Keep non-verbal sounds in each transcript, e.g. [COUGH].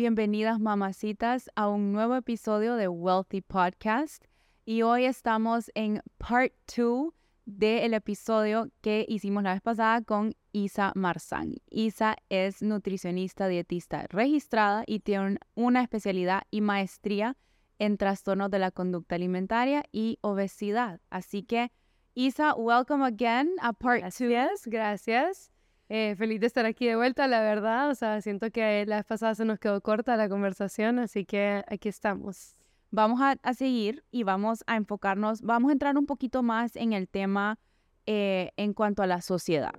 bienvenidas mamacitas a un nuevo episodio de Wealthy Podcast. Y hoy estamos en part 2 del episodio que hicimos la vez pasada con Isa Marzán. Isa es nutricionista dietista registrada y tiene una especialidad y maestría en trastornos de la conducta alimentaria y obesidad. Así que, Isa, welcome again a part 2. Gracias, gracias. Eh, feliz de estar aquí de vuelta, la verdad. O sea, siento que la vez pasada se nos quedó corta la conversación, así que aquí estamos. Vamos a, seguir y vamos a enfocarnos, vamos a entrar un poquito más en el tema eh, en cuanto a la sociedad.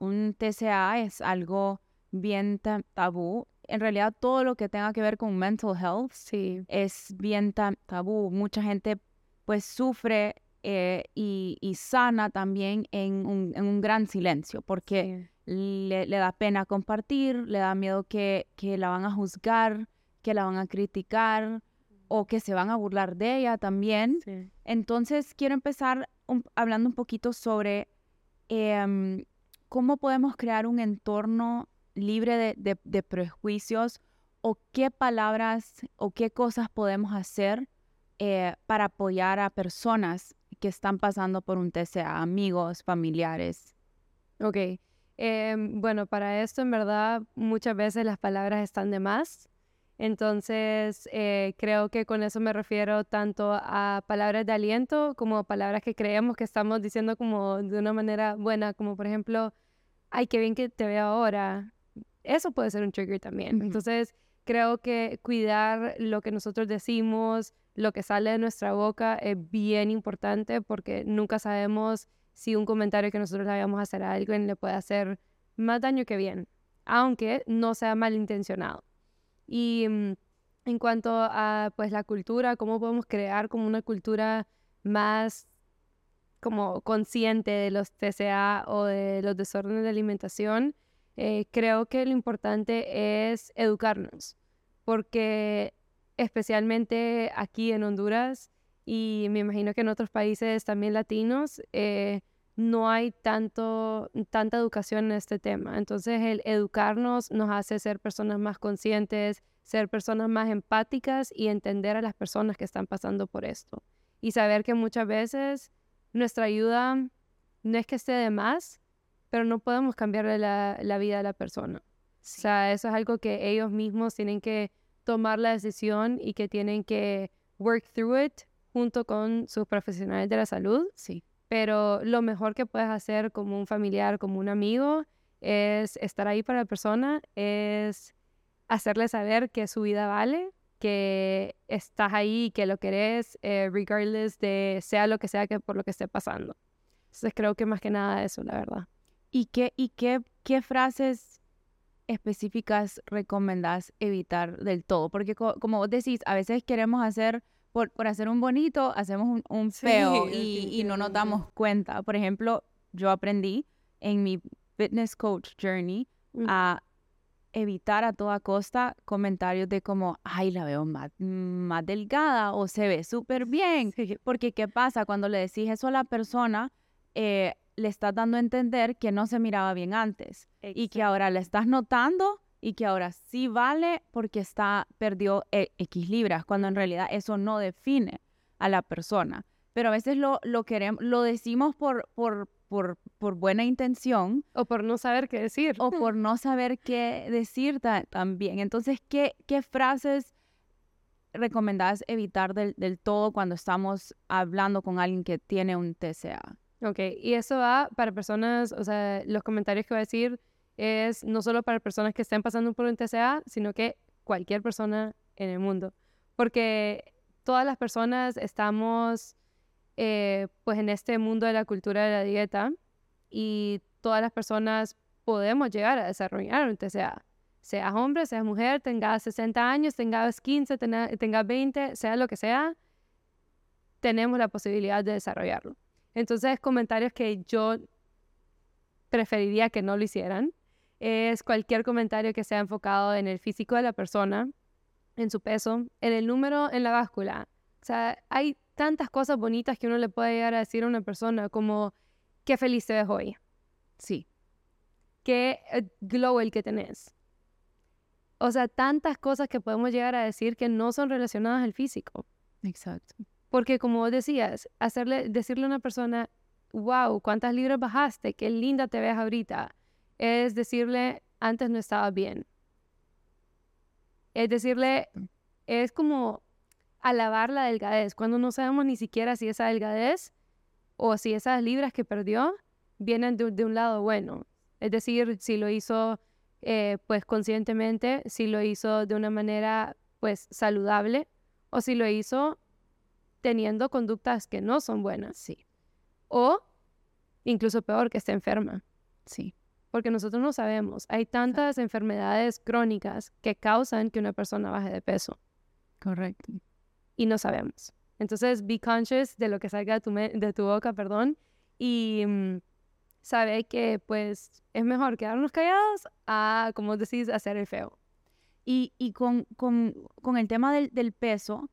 Un TCA es algo bien tabú. En realidad todo lo que tenga que ver con mental health sí. es bien tabú. Mucha gente pues sufre eh, y, sana también en un, gran silencio porque le, da pena compartir, le da miedo que, que la van a juzgar, que la van a criticar o que se van a burlar de ella también. Entonces quiero empezar hablando un poquito sobre em, cómo podemos crear un entorno libre de, prejuicios o qué palabras o qué cosas podemos hacer eh, para apoyar a personas que están pasando por un TCA, amigos, familiares. Ok, em, bueno, para esto en verdad muchas veces las palabras están de más. Entonces, eh, creo que con eso me refiero tanto a palabras de aliento como palabras que creemos que estamos diciendo como de una manera buena, como por ejemplo, ay, qué bien que te veo ahora, eso puede ser un trigger también. Entonces, creo que cuidar lo que nosotros decimos, lo que sale de nuestra boca es bien importante porque nunca sabemos si un comentario que nosotros le vayamos a hacer a alguien le puede hacer más daño que bien, aunque no sea malintencionado. Y mm, en cuanto a pues la cultura, cómo podemos crear como una cultura más como consciente de los TCA o de los desórdenes de alimentación, eh, creo que lo importante es educarnos, porque especialmente aquí en Honduras y me imagino que en otros países también latinos, eh, no hay tanto, tanta educación en este tema. Entonces el educarnos nos hace ser personas más conscientes, ser personas más empáticas y entender a las personas que están pasando por esto. Y saber que muchas veces nuestra ayuda no es que esté de más, pero no podemos cambiarle la, la vida a la persona. O sea, eso es algo que ellos mismos tienen que tomar la decisión y que tienen que work through it junto con sus profesionales de la salud. Sí. Pero lo mejor que puedes hacer como un familiar, como un amigo, es estar ahí para la persona, es hacerle saber que su vida vale, que estás ahí, que lo querés, eh, regardless de sea lo que sea que por lo que esté pasando. Entonces creo que más que nada eso, la verdad. ¿Y qué, y qué, qué frases específicas recomendás evitar del todo? Porque como vos decís, a veces queremos hacer, por, por hacer un bonito, hacemos un, feo [LAUGHS] y, y, no nos damos cuenta. Por ejemplo, yo aprendí en mi fitness coach journey a evitar a toda costa comentarios de como, ay, la veo más, más delgada o se ve súper bien. Porque ¿qué pasa cuando le decís eso a la persona? Eh, le estás dando a entender que no se miraba bien antes y que ahora le estás notando y que ahora sí vale porque está perdió e, X libras, cuando en realidad eso no define a la persona. Pero a veces lo, lo queremos, lo decimos por, por, por, por buena intención. O por no saber qué decir. O por [LAUGHS] no saber qué decir también. Entonces, ¿qué, qué frases recomendás evitar del, del todo cuando estamos hablando con alguien que tiene un TCA? Ok, y eso va para personas, o sea, los comentarios que voy a decir es no solo para personas que estén pasando por un TCA, sino que cualquier persona en el mundo. Porque todas las personas estamos eh, pues en este mundo de la cultura de la dieta y todas las personas podemos llegar a desarrollar un TCA. Seas hombre, seas mujer, tengas 60 años, tengas 15, tengas 20, sea lo que sea, tenemos la posibilidad de desarrollarlo. Entonces, comentarios que yo preferiría que no lo hicieran es cualquier comentario que sea enfocado en el físico de la persona en su peso, en el número en la báscula. O sea, hay tantas cosas bonitas que uno le puede llegar a decir a una persona como, qué feliz te ves hoy. Sí. Qué eh, glow el que tenés. O sea, tantas cosas que podemos llegar a decir que no son relacionadas al físico. Exacto. Porque como decías, hacerle, decirle a una persona, wow, cuántas libras bajaste, qué linda te ves ahorita, es decirle, antes no estaba bien. Es decirle, es como alabar la delgadez, cuando no sabemos ni siquiera si esa delgadez o si esas libras que perdió vienen de, un lado bueno. Es decir, si lo hizo eh, pues conscientemente, si lo hizo de una manera pues saludable o si lo hizo teniendo conductas que no son buenas. Sí. O incluso peor, que esté enferma. Sí. Porque nosotros no sabemos. Hay tantas enfermedades crónicas que causan que una persona baje de peso. Correcto. Y no sabemos. Entonces, be conscious de lo que salga de tu, de tu boca, perdón, y mm, sabe que pues es mejor quedarnos callados a, como decís, hacer el feo. Y, y con, con, con, el tema del, del peso,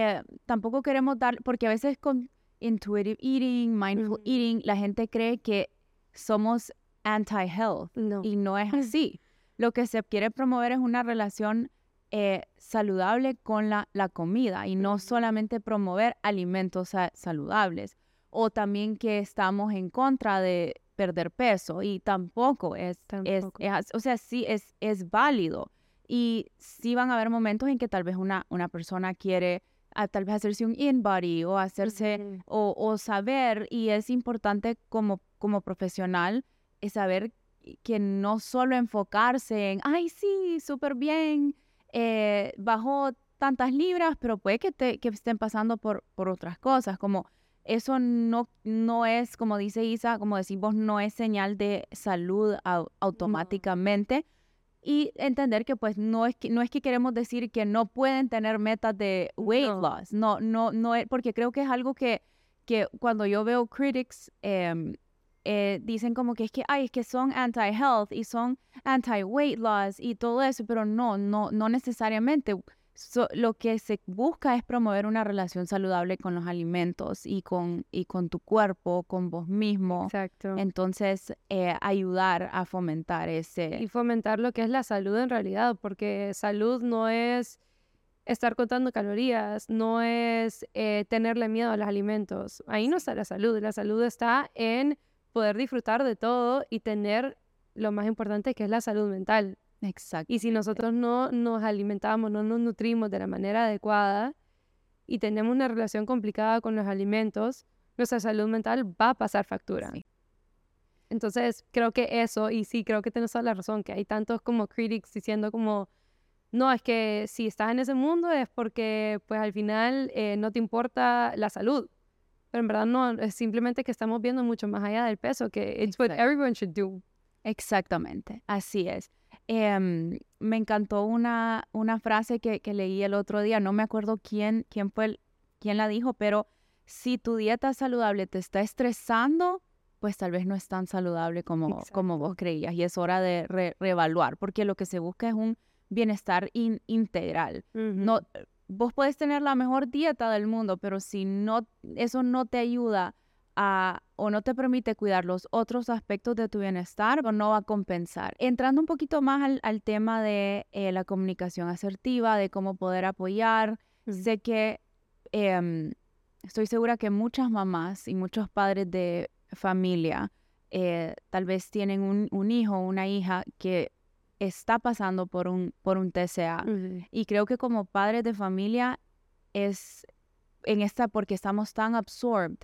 eh, tampoco queremos dar, porque a veces con intuitive eating, mindful eating, la gente cree que somos anti-health y no es [LAUGHS] así. Lo que se quiere promover es una relación eh, saludable con la, la, comida y no solamente promover alimentos saludables o también que estamos en contra de perder peso y tampoco es, es, o sea, sí es, es válido. Y sí van a haber momentos en que tal vez una, una persona quiere tal vez hacerse un in-body o hacerse o, o, saber y es importante como, como profesional es saber que no solo enfocarse en, ay, sí, súper bien, eh, bajó tantas libras, pero puede que, te, que estén pasando por, por otras cosas, como eso no, no es, como dice Isa, como decimos, no es señal de salud automáticamente y entender que pues no es que, no es que queremos decir que no pueden tener metas de weight loss, no, no, no, es, porque creo que es algo que, que cuando yo veo critics em, eh, dicen como que es que, ay, es que son anti-health y son anti-weight loss y todo eso, pero no, no, no necesariamente lo que se busca es promover una relación saludable con los alimentos y con, y con tu cuerpo, con vos mismo. Exacto. Entonces, eh, ayudar a fomentar ese... Y fomentar lo que es la salud en realidad, porque salud no es estar contando calorías, no es eh, tenerle miedo a los alimentos. Ahí no está la salud. La salud está en poder disfrutar de todo y tener lo más importante que es la salud mental. Exacto. Y si nosotros no nos alimentamos, no nos nutrimos de la manera adecuada y tenemos una relación complicada con los alimentos, nuestra salud mental va a pasar factura. Entonces, creo que eso, y sí, creo que tienes toda la razón, que hay tantos como critics diciendo como, no, es que si estás en ese mundo es porque pues al final eh, no te importa la salud. Pero en verdad no, es simplemente que estamos viendo mucho más allá del peso, que it's what everyone should do. Exactamente, así es. Em, me encantó una, una frase que, que, leí el otro día, no me acuerdo quién, quién fue quién la dijo, pero si tu dieta saludable te está estresando, pues tal vez no es tan saludable como, como vos creías y es hora de reevaluar, porque lo que se busca es un bienestar integral. No, vos puedes tener la mejor dieta del mundo, pero si no, eso no te ayuda o no te permite cuidar los otros aspectos de tu bienestar o no va a compensar. Entrando un poquito más al, tema de eh, la comunicación asertiva, de cómo poder apoyar, sé que em, estoy segura que muchas mamás y muchos padres de familia eh, tal vez tienen un, hijo o una hija que está pasando por un, por un TCA. Y creo que como padres de familia es en esta, porque estamos tan absorbed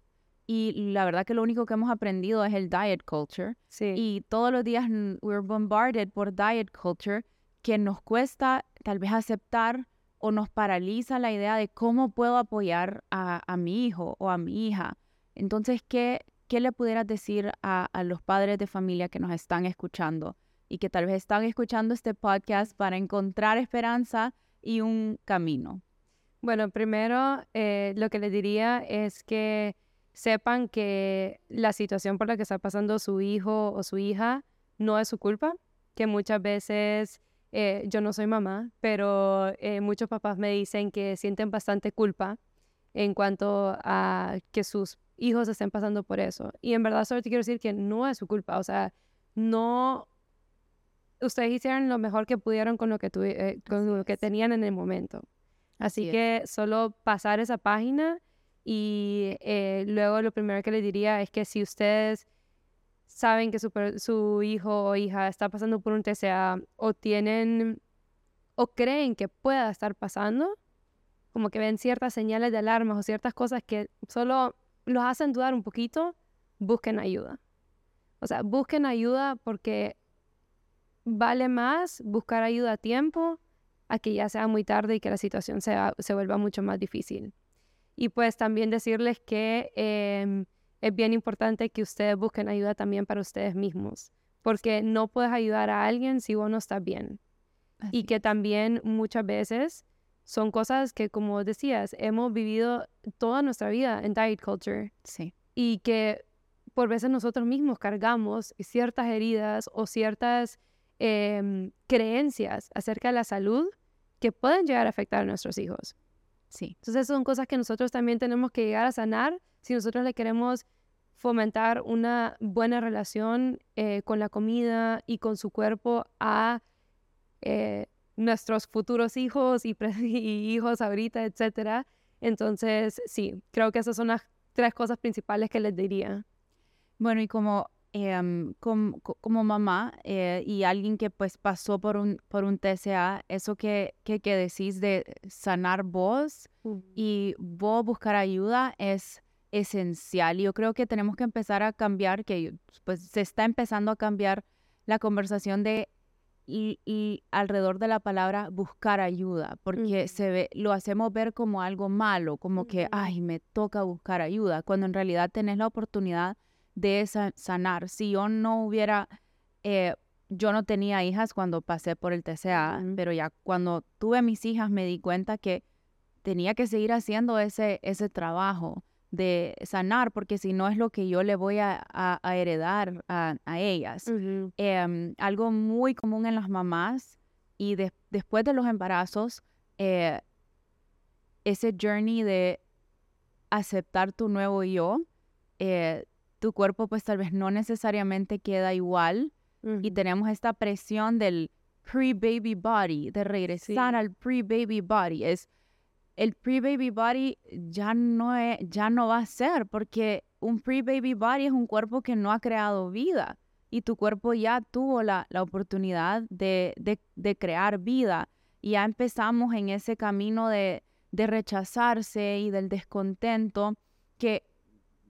y la verdad que lo único que hemos aprendido es el diet culture. Sí. Y todos los días we're bombarded por diet culture que nos cuesta tal vez aceptar o nos paraliza la idea de cómo puedo apoyar a, a mi hijo o a mi hija. Entonces, ¿qué, qué le pudieras decir a, a, los padres de familia que nos están escuchando y que tal vez están escuchando este podcast para encontrar esperanza y un camino? Bueno, primero eh, lo que les diría es que sepan que la situación por la que está pasando su hijo o su hija no es su culpa, que muchas veces eh, yo no soy mamá, pero eh, muchos papás me dicen que sienten bastante culpa en cuanto a que sus hijos estén pasando por eso. Y en verdad solo te quiero decir que no es su culpa, o sea, no... Ustedes hicieron lo mejor que pudieron con lo que, eh, con lo que tenían en el momento. Así, que solo pasar esa página y luego lo primero que les diría es que si ustedes saben que su, hijo o hija está pasando por un TCA o tienen o creen que pueda estar pasando, como que ven ciertas señales de alarma o ciertas cosas que solo los hacen dudar un poquito, busquen ayuda. O sea, busquen ayuda porque vale más buscar ayuda a tiempo a que ya sea muy tarde y que la situación sea, se vuelva mucho más difícil. Y pues también decirles que em, es bien importante que ustedes busquen ayuda también para ustedes mismos, porque no puedes ayudar a alguien si vos no estás bien. Y que también muchas veces son cosas que, como decías, hemos vivido toda nuestra vida en diet culture. Sí. Y que por veces nosotros mismos cargamos ciertas heridas o ciertas em, creencias acerca de la salud que pueden llegar a afectar a nuestros hijos. Sí. Entonces son cosas que nosotros también tenemos que llegar a sanar si nosotros le queremos fomentar una buena relación eh, con la comida y con su cuerpo a eh, nuestros futuros hijos y, [LAUGHS] hijos ahorita, etcétera. Entonces, sí, creo que esas son las tres cosas principales que les diría. Bueno, y como, em, como, mamá eh, y alguien que pues pasó por un, por un TCA, eso que, que, decís de sanar vos y vos buscar ayuda es esencial. Yo creo que tenemos que empezar a cambiar, que pues se está empezando a cambiar la conversación de y, alrededor de la palabra buscar ayuda, porque se ve, lo hacemos ver como algo malo, como que, ay, me toca buscar ayuda, cuando en realidad tenés la oportunidad de sanar. Si yo no hubiera, eh, yo no tenía hijas cuando pasé por el TCA, pero ya cuando tuve mis hijas me di cuenta que tenía que seguir haciendo ese, ese trabajo de sanar, porque si no es lo que yo le voy a, heredar a, ellas. Em, algo muy común en las mamás y después de los embarazos, eh, ese journey de aceptar tu nuevo yo, eh, tu cuerpo pues tal vez no necesariamente queda igual y tenemos esta presión del pre-baby body, de regresar al pre-baby body. Es el pre-baby body ya no, ya no va a ser, porque un pre-baby body es un cuerpo que no ha creado vida y tu cuerpo ya tuvo la, oportunidad de, crear vida. Y ya empezamos en ese camino de, rechazarse y del descontento, que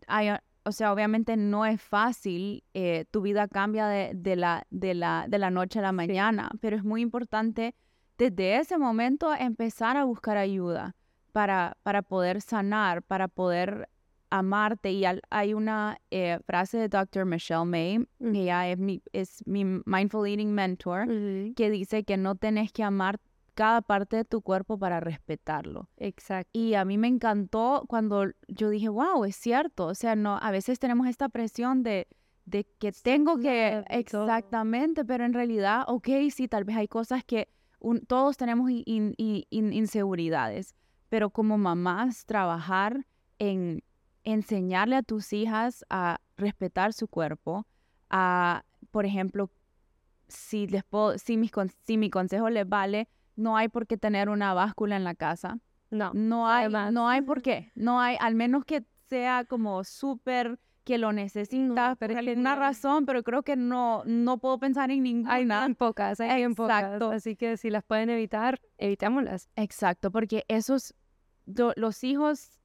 hay, o sea, obviamente no es fácil, eh, tu vida cambia de, la, de, la, de la noche a la mañana, pero es muy importante desde ese momento empezar a buscar ayuda para, para poder sanar, para poder amarte. Y hay una eh, frase de Dr. Michelle May, que ella es mi, es mi Mindful Eating Mentor, que dice que no tenés que amar cada parte de tu cuerpo para respetarlo. Exacto. Y a mí me encantó cuando yo dije, wow, es cierto. O sea, no, a veces tenemos esta presión de, de que tengo que, exactamente, pero en realidad, ok, sí, tal vez hay cosas que todos tenemos inseguridades pero como mamás trabajar en enseñarle a tus hijas a respetar su cuerpo, a, por ejemplo, si, les puedo, si, mis, si mi consejo les vale, no hay por qué tener una báscula en la casa. No, no hay, no hay por [LAUGHS] qué. No hay, al menos que sea como súper que lo necesita por alguna razón, pero creo que no, no puedo pensar en ninguna. Hay en pocas, hay en pocas. Así que si las pueden evitar, evitémoslas. Exacto, porque esos, los hijos,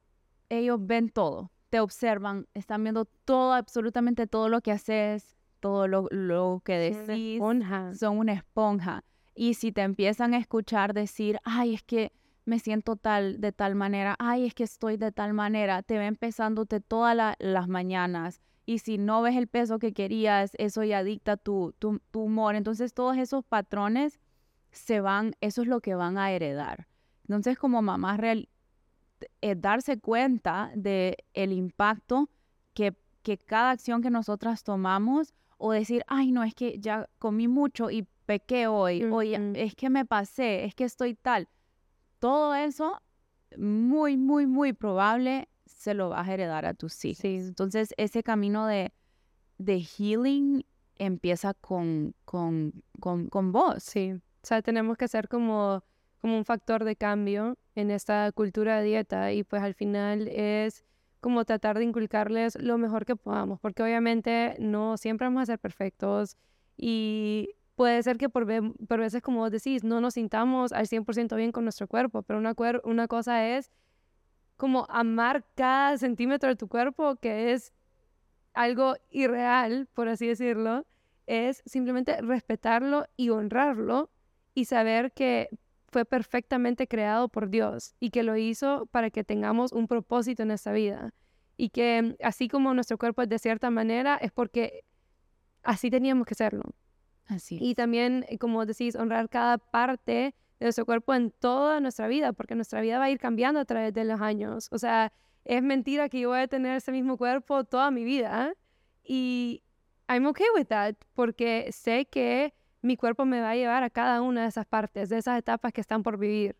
ellos ven todo, te observan, están viendo todo, absolutamente todo lo que haces, todo lo, lo que decís. Son una esponja. Son una esponja. Y si te empiezan a escuchar decir, ay, es que me siento tal, de tal manera, ay, es que estoy de tal manera, te va empezándote todas las mañanas. Y si no ves el peso que querías, eso ya dicta tu, tu, humor. Entonces todos esos patrones se van, eso es lo que van a heredar. Entonces como mamá real, eh, darse cuenta de el impacto que, que cada acción que nosotras tomamos o decir, ay, no, es que ya comí mucho y pequé hoy, oye, Ujú. es que me pasé, es que estoy tal. Todo eso, muy, muy, muy probable se lo vas a heredar a tus hijos. Sí. Entonces, ese camino de, de healing empieza con, con, con, con vos. Sí, o sea, tenemos que ser como, como un factor de cambio en esta cultura de dieta y pues al final es como tratar de inculcarles lo mejor que podamos, porque obviamente no siempre vamos a ser perfectos y puede ser que por, ve- por veces, como vos decís, no nos sintamos al 100% bien con nuestro cuerpo, pero una, una cosa es como amar cada centímetro de tu cuerpo, que es algo irreal, por así decirlo, es simplemente respetarlo y honrarlo y saber que fue perfectamente creado por Dios y que lo hizo para que tengamos un propósito en esta vida. Y que así como nuestro cuerpo es de cierta manera, es porque así teníamos que serlo. Así. Y también, eh, como decís, honrar cada parte de nuestro cuerpo en toda nuestra vida, porque nuestra vida va a ir cambiando a través de los años. O sea, es mentira que yo voy a tener ese mismo cuerpo toda mi vida. Y I'm okay with that, porque sé que mi cuerpo me va a llevar a cada una de esas partes, de esas etapas que están por vivir.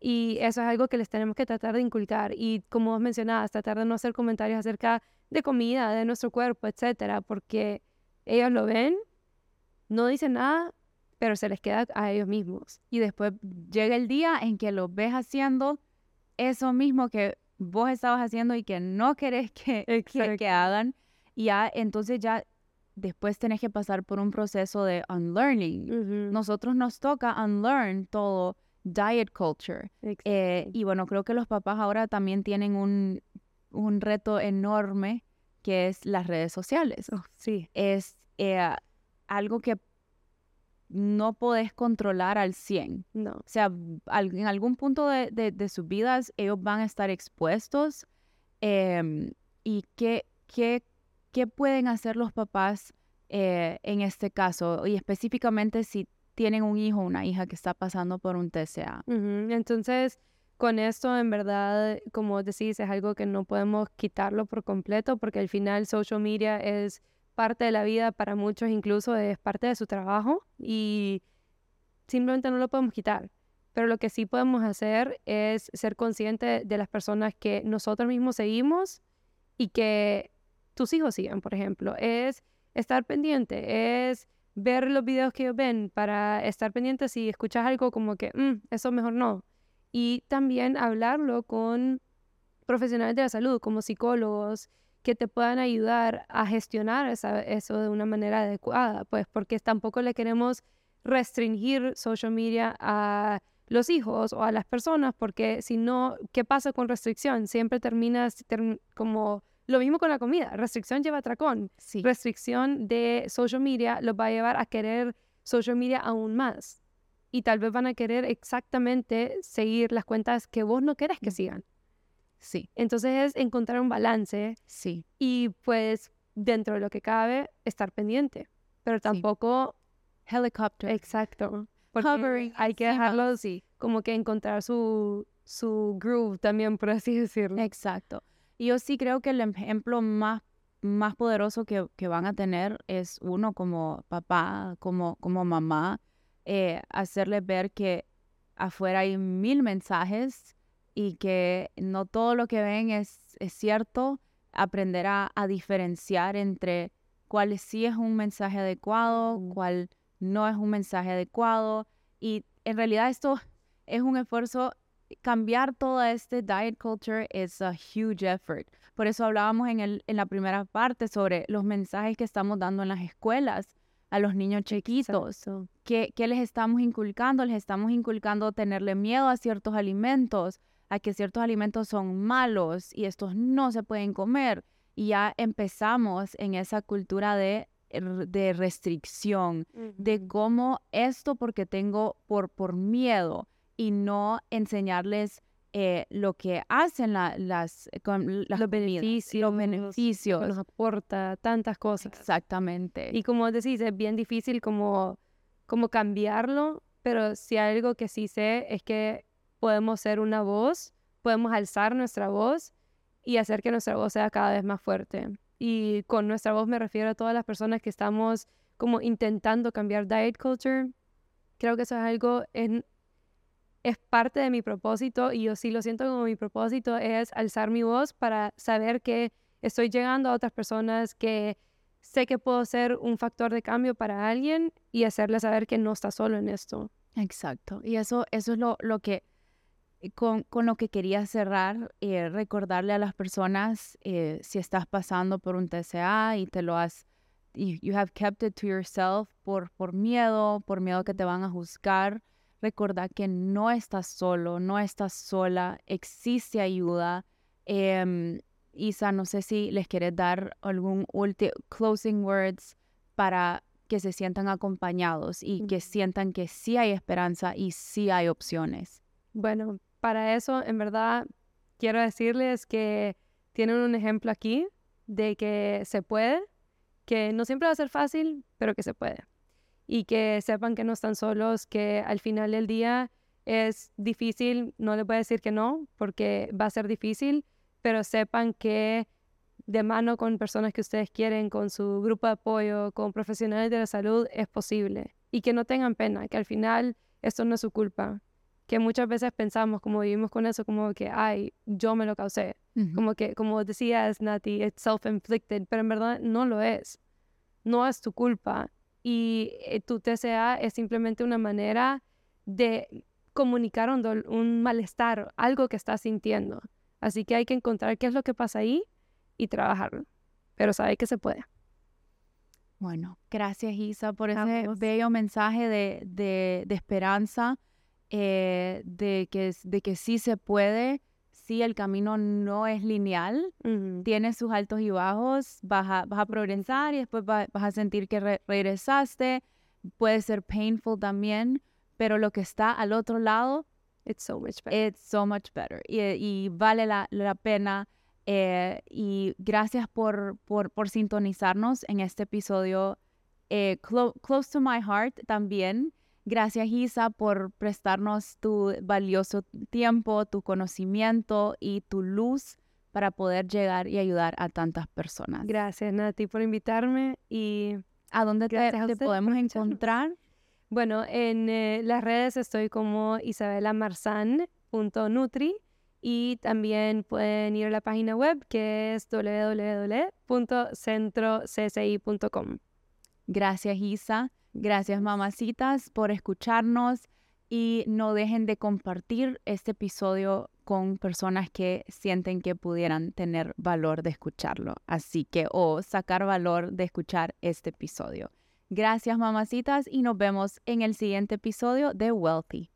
Y eso es algo que les tenemos que tratar de inculcar. Y como vos mencionabas, tratar de no hacer comentarios acerca de comida, de nuestro cuerpo, etcétera, porque ellos lo ven, no dicen nada, pero se les queda a ellos mismos. Y después llega el día en que los ves haciendo eso mismo que vos estabas haciendo y que no querés que, [LAUGHS] que, hagan. Y ya, entonces ya después tenés que pasar por un proceso de unlearning. Ujú, Nosotros nos toca unlearn todo diet culture. Eh, y bueno, creo que los papás ahora también tienen un, un reto enorme que es las redes sociales. Oh, sí, Es eh, algo que no podés controlar al 100. no. O sea, al- en algún punto de, de- de sus vidas ellos van a estar expuestos. em, ¿Y qué, qué, qué pueden hacer los papás eh, en este caso? Y específicamente si tienen un hijo o una hija que está pasando por un TCA. Ujú, Entonces, con esto, en verdad, como decís, es algo que no podemos quitarlo por completo, porque al final social media es parte de la vida para muchos, incluso es parte de su trabajo y simplemente no lo podemos quitar. Pero lo que sí podemos hacer es ser conscientes de las personas que nosotros mismos seguimos y que tus hijos sigan, por ejemplo. Es estar pendiente, es ver los videos que ellos ven para estar pendiente si escuchas algo como que, "Mm, eso mejor no. Y también hablarlo con profesionales de la salud, como psicólogos, que te puedan ayudar a gestionar esa- eso de una manera adecuada, pues porque tampoco le queremos restringir social media a los hijos o a las personas, porque si no, ¿qué pasa con restricción? Siempre terminas term- como lo mismo con la comida, restricción lleva atracón, Sí. restricción de social media los va a llevar a querer social media aún más. Y tal vez van a querer exactamente seguir las cuentas que vos no querés que Mm. sigan. Sí, Entonces es encontrar un balance sí. y pues dentro de lo que cabe estar pendiente. Pero tampoco, Helicopter. exacto, porque Hovering hay que encima, dejarlos Sí, como que encontrar su, su groove también, por así decirlo. exacto. Y yo sí creo que el ejemplo más, más poderoso que, que van a tener es uno como papá, como, como mamá, eh, hacerles ver que afuera hay mil mensajes y que no todo lo que ven es, es cierto. Aprender a, a diferenciar entre cuál sí es un mensaje adecuado, cuál no es un mensaje adecuado. Y en realidad esto es un esfuerzo cambiar todo este diet culture es a huge effort. Por eso hablábamos en, el, en la primera parte sobre los mensajes que estamos dando en las escuelas a los niños chiquitos. ¿Qué, qué les estamos inculcando? Les estamos inculcando tenerle miedo a ciertos alimentos, a que ciertos alimentos son malos y estos no se pueden comer. Y ya empezamos en esa cultura de, de restricción, de cómo esto porque tengo por, por miedo y no enseñarles eh, lo que hacen la- las, con las los comidas, beneficios, los que beneficios. nos aporta tantas cosas. Exactamente. Y como decís, es bien difícil como, como cambiarlo, pero si algo que sí sé es que podemos ser una voz, podemos alzar nuestra voz y hacer que nuestra voz sea cada vez más fuerte. Y con nuestra voz me refiero a todas las personas que estamos como intentando cambiar diet culture. Creo que eso es algo, en, es parte de mi propósito y yo sí lo siento como mi propósito es alzar mi voz para saber que estoy llegando a otras personas, que sé que puedo ser un factor de cambio para alguien y hacerle saber que no está solo en esto. Exacto. Y eso, eso es lo, lo que, con, con, lo que quería cerrar, eh, recordarle a las personas, eh, si estás pasando por un TCA y te lo has, you, you have kept it to yourself por, por miedo, por miedo que te van a juzgar, recordar que no estás solo, no estás sola, existe ayuda. Eh, Isa, no sé si les quieres dar algún último closing words para que se sientan acompañados y que sientan que sí hay esperanza y sí hay opciones. Bueno, para eso, en verdad, quiero decirles que tienen un ejemplo aquí de que se puede, que no siempre va a ser fácil, pero que se puede. Y que sepan que no están solos, que al final del día es difícil, no les voy a decir que no, porque va a ser difícil, pero sepan que de mano con personas que ustedes quieren, con su grupo de apoyo, con profesionales de la salud, es posible. Y que no tengan pena, que al final esto no es su culpa. Que muchas veces pensamos, como vivimos con eso, como que, ay, yo me lo causé. Como que, como decías, Nati, it's self-inflicted, pero en verdad no lo es. No es tu culpa. Y eh, tu TCA es simplemente una manera de comunicar un, un malestar, algo que estás sintiendo. Así que hay que encontrar qué es lo que pasa ahí y trabajarlo. Pero sabe que se puede. Bueno, gracias Isa por ese bello mensaje de, de, de esperanza, eh, de, que, de que sí se puede, sí el camino no es lineal, tiene sus altos y bajos, vas a, vas a progresar y después vas a sentir que regresaste, puede ser painful también, pero lo que está al otro lado It's so much better. It's so much better. Y, vale la, la pena. Eh, y gracias por, por, por, sintonizarnos en este episodio eh, Close to My Heart también. Gracias Isa por prestarnos tu valioso tiempo, tu conocimiento y tu luz para poder llegar y ayudar a tantas personas. Gracias Nati por invitarme y a dónde te, te podemos encontrar. Bueno, en eh, las redes estoy como isabelamarzan.nutri y también pueden ir a la página web que es www.centrocci.com. Gracias Isa, gracias mamacitas por escucharnos y no dejen de compartir este episodio con personas que sienten que pudieran tener valor de escucharlo. Así que o sacar valor de escuchar este episodio. Gracias mamacitas y nos vemos en el siguiente episodio de Wealthy.